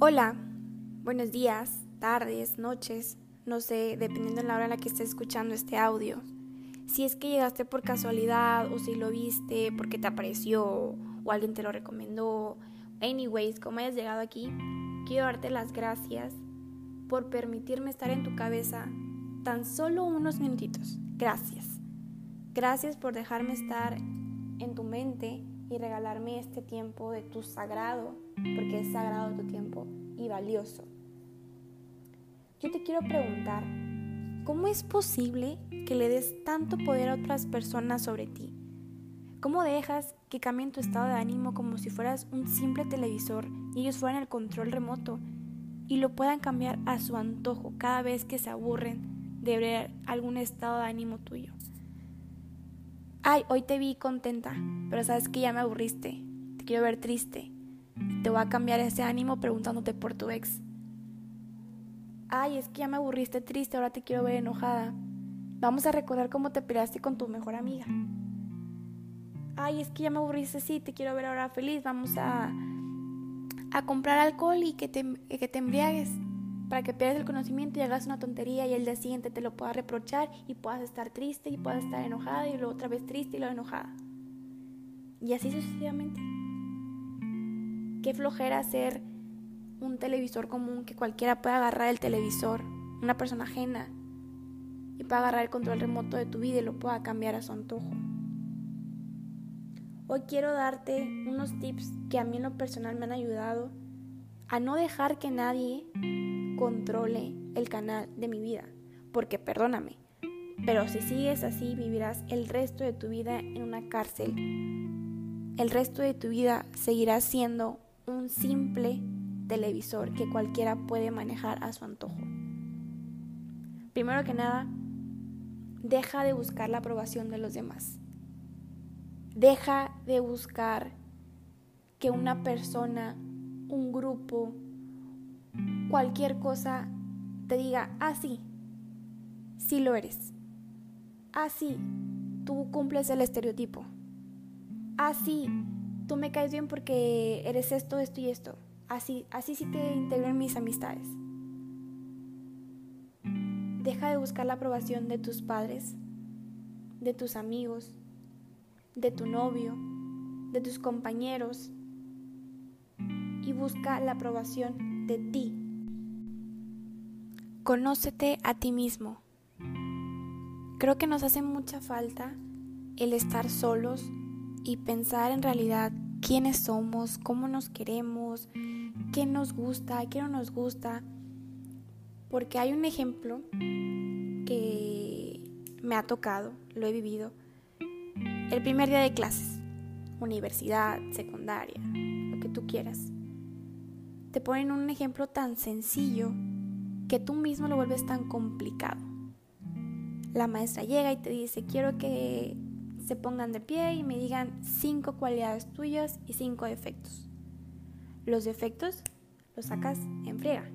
Hola, buenos días, tardes, noches, no sé, dependiendo de la hora en la que estés escuchando este audio. Si es que llegaste por casualidad o si lo viste porque te apareció o alguien te lo recomendó. Anyways, como hayas llegado aquí, quiero darte las gracias por permitirme estar en tu cabeza tan solo unos minutitos. Gracias. Gracias por dejarme estar en tu mente y regalarme este tiempo de tu sagrado, porque es sagrado tu tiempo y valioso. Yo te quiero preguntar, ¿cómo es posible que le des tanto poder a otras personas sobre ti? ¿Cómo dejas que cambien tu estado de ánimo como si fueras un simple televisor y ellos fueran el control remoto y lo puedan cambiar a su antojo cada vez que se aburren de ver algún estado de ánimo tuyo? Ay, hoy te vi contenta, pero sabes que ya me aburriste. Te quiero ver triste. Te voy a cambiar ese ánimo preguntándote por tu ex. Ay, es que ya me aburriste triste, ahora te quiero ver enojada. Vamos a recordar cómo te peleaste con tu mejor amiga. Ay, es que ya me aburriste, sí, te quiero ver ahora feliz. Vamos a, a comprar alcohol y que te, que te embriagues para que pierdas el conocimiento y hagas una tontería y el día siguiente te lo puedas reprochar y puedas estar triste y puedas estar enojada y luego otra vez triste y luego enojada. Y así sucesivamente. Qué flojera ser un televisor común que cualquiera pueda agarrar el televisor, una persona ajena, y pueda agarrar el control remoto de tu vida y lo pueda cambiar a su antojo. Hoy quiero darte unos tips que a mí en lo personal me han ayudado a no dejar que nadie controle el canal de mi vida. Porque perdóname, pero si sigues así vivirás el resto de tu vida en una cárcel. El resto de tu vida seguirás siendo un simple televisor que cualquiera puede manejar a su antojo. Primero que nada, deja de buscar la aprobación de los demás. Deja de buscar que una persona, un grupo, cualquier cosa te diga, ah, sí, lo eres. Ah, sí, tú cumples el estereotipo. Ah, sí, tú me caes bien porque eres esto, esto y esto. Así, así sí te integro en mis amistades. Deja de buscar la aprobación de tus padres, de tus amigos, de tu novio, de tus compañeros y busca la aprobación de ti. Conócete a ti mismo. Creo que nos hace mucha falta el estar solos y pensar en realidad quiénes somos, cómo nos queremos, qué nos gusta, qué no nos gusta. Porque hay un ejemplo que me ha tocado, lo he vivido. El primer día de clases, universidad, secundaria, lo que tú quieras. Te ponen un ejemplo tan sencillo que tú mismo lo vuelves tan complicado. La maestra llega y te dice, quiero que se pongan de pie y me digan cinco cualidades tuyas y cinco defectos. Los defectos los sacas en friega.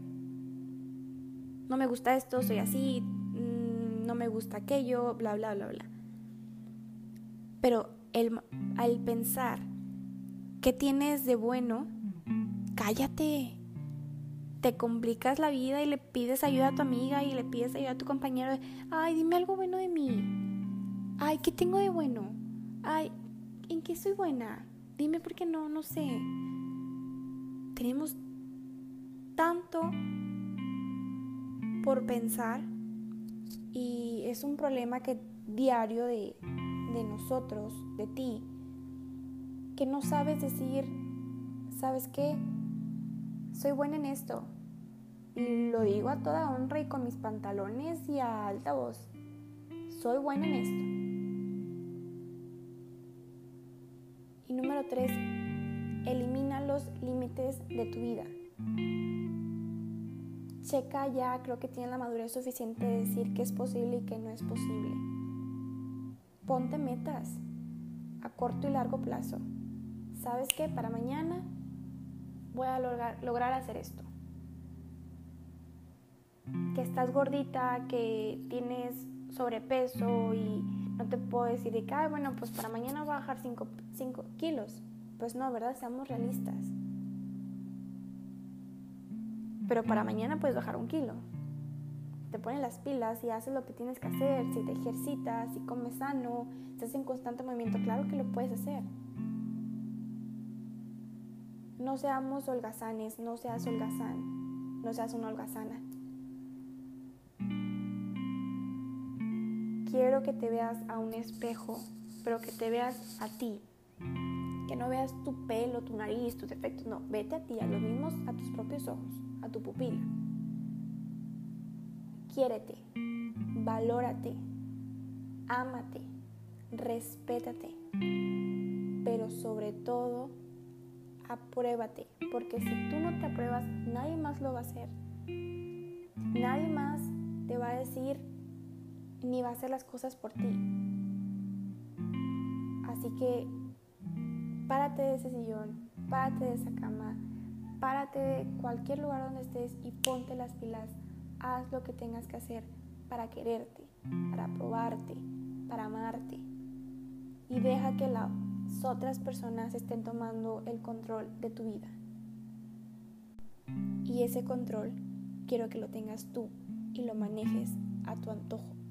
No me gusta esto, soy así, mm, no me gusta aquello, bla, bla, bla, bla. Pero al pensar qué tienes de bueno, cállate te complicas la vida y le pides ayuda a tu amiga y le pides ayuda a tu compañero. Ay, dime algo bueno de mí. Ay, ¿qué tengo de bueno? Ay, ¿en qué soy buena? Dime por qué no, no sé. Tenemos tanto por pensar y es un problema que diario de, de nosotros, de ti, que no sabes decir, ¿sabes qué? Soy buena en esto. Y lo digo a toda honra y con mis pantalones y a alta voz. Soy buena en esto. Y número tres, elimina los límites de tu vida. Checa ya, creo que tiene la madurez suficiente de decir que es posible y que no es posible. Ponte metas a corto y largo plazo. ¿Sabes qué? Para mañana voy a lograr, hacer esto. Que estás gordita, que tienes sobrepeso y no te puedo decir de que, bueno, pues para mañana voy a bajar 5 kilos. Pues no, ¿verdad? Seamos realistas. pero para mañana puedes bajar un kilo. Te pones las pilas y haces lo que tienes que hacer, si te ejercitas, si comes sano, estás en constante movimiento, claro que lo puedes hacer. No seamos holgazanes, no seas holgazán, no seas una holgazana. Quiero que te veas a un espejo, pero que te veas a ti. Que no veas tu pelo, tu nariz, tus defectos, no, vete a ti, a los mismos, a tus propios ojos, a tu pupila. Quiérete, valórate, ámate, respétate, pero sobre todo, apruébate, porque si tú no te apruebas, nadie más lo va a hacer. Nadie más te va a decir ni va a hacer las cosas por ti. Así que párate de ese sillón, párate de esa cama, párate de cualquier lugar donde estés y ponte las pilas. Haz lo que tengas que hacer para quererte, para aprobarte, para amarte. Y deja que las otras personas estén tomando el control de tu vida. Y ese control quiero que lo tengas tú y lo manejes a tu antojo.